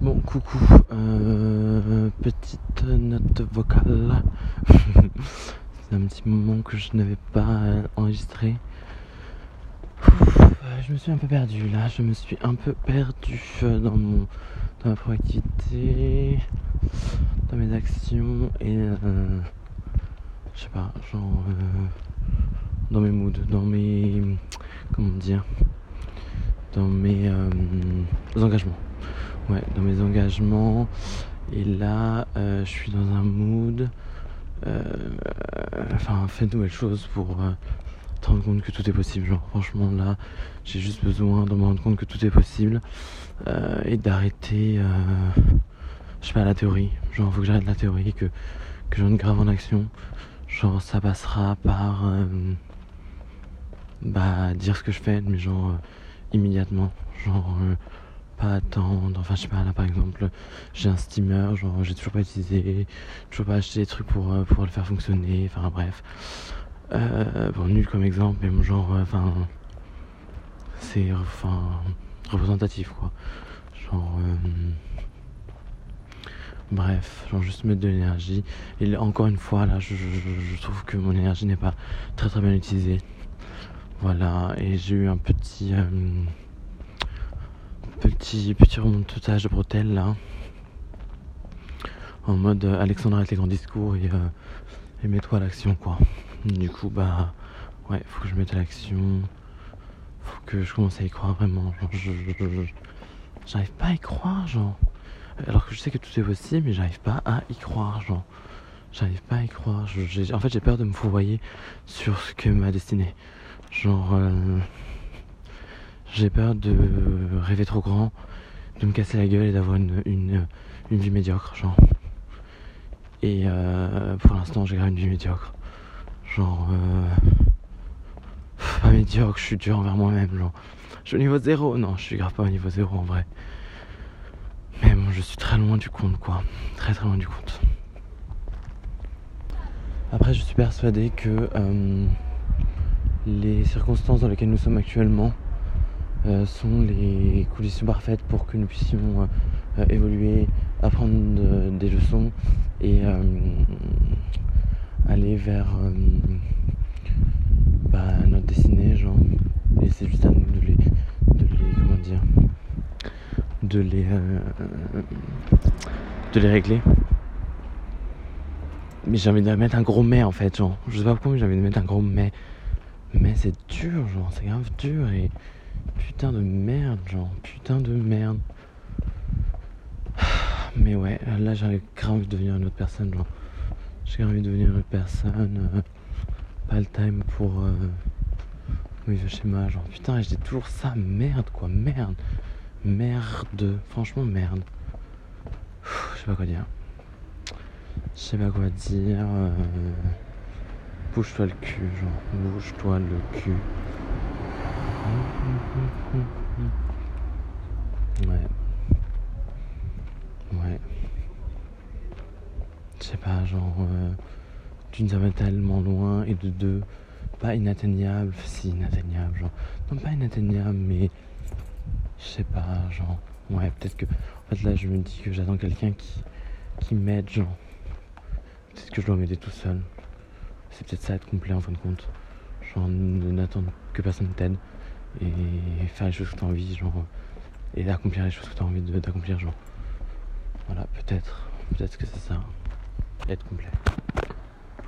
Bon, coucou. Euh, petite note vocale. C'est un petit moment que je n'avais pas enregistré. Je me suis un peu perdu là. Je me suis un peu perdu dans mon dans ma proactivité, dans mes actions et euh, je sais pas, genre euh, dans mes moods, dans mes comment dire, dans mes euh, engagements. Ouais, dans mes engagements. Et là, je suis dans un mood. enfin, fait de nouvelles choses pour te rendre compte que tout est possible. Genre, franchement, là, j'ai juste besoin de me rendre compte que tout est possible euh, et d'arrêter, euh, je sais pas, la théorie. Genre, faut que j'arrête la théorie, que, que j'en grave en action. Genre, ça passera par euh, bah, dire ce que je fais, mais genre immédiatement. Genre, pas attendre. Enfin, je sais pas, là par exemple, j'ai un steamer, genre, j'ai toujours pas utilisé, toujours pas acheté des trucs pour, pour le faire fonctionner. Enfin, bref. Euh, bon, nul comme exemple, mais genre, enfin, c'est enfin représentatif quoi. Genre, euh, bref, genre juste mettre de l'énergie. Et encore une fois, là, je, trouve que mon énergie n'est pas très très bien utilisée. Voilà, et j'ai eu un petit, euh, petit, petit remontage de bretelles là. En mode Alexandre avec les grands discours et, et mets-toi à l'action quoi. Du coup, bah, ouais, faut que je mette à l'action. Faut que je commence à y croire vraiment. Je, j'arrive pas à y croire, genre. Alors que je sais que tout est possible, mais j'arrive pas à y croire, genre. J'arrive pas à y croire. en fait, j'ai peur de me fourvoyer sur ce que ma destinée. Genre, euh, j'ai peur de rêver trop grand, de me casser la gueule et d'avoir une, une, vie médiocre, genre. Et euh, pour l'instant, j'ai grave une vie médiocre. Genre, euh, pas médiocre, je suis dur envers moi-même. Genre, je suis au niveau zéro. Non, je suis grave pas au niveau zéro en vrai. Mais bon, je suis très loin du compte, quoi. Très très loin du compte. Après, je suis persuadé que euh, les circonstances dans lesquelles nous sommes actuellement euh, sont les conditions parfaites pour que nous puissions évoluer, apprendre des leçons et aller vers euh, bah, notre destinée, genre. Et c'est juste à nous de les, de les, comment dire, de les, euh, de les régler. Mais j'ai envie de mettre un gros mais en fait, genre. Je sais pas pourquoi, mais j'ai envie de mettre un gros mais. Mais c'est dur, genre, c'est grave dur et putain de merde, genre, putain de merde. Mais ouais, là j'avais grave envie de devenir une autre personne, genre. J'ai envie de devenir une personne. Euh, pas le time pour. Euh, oui, le schéma. Genre, putain, je dis toujours ça. Merde, quoi. Merde. Merde. Franchement, merde. Je sais pas quoi dire. Je sais pas quoi dire. Euh, bouge-toi le cul, genre. Bouge-toi le cul. Ouais. Ouais. Je sais pas, genre, euh, d'une, ça tellement loin, et de deux, pas inatteignable, si inatteignable, genre, non pas inatteignable, mais je sais pas, genre, ouais, peut-être que, en fait là je me dis que j'attends quelqu'un qui, qui m'aide, genre, peut-être que je dois m'aider tout seul, c'est peut-être ça être complet en fin de compte, genre, n'attendre que personne t'aide, et faire les choses que t'as envie, genre, et accomplir les choses que t'as envie d'accomplir, genre, voilà, peut-être, peut-être que c'est ça être complet.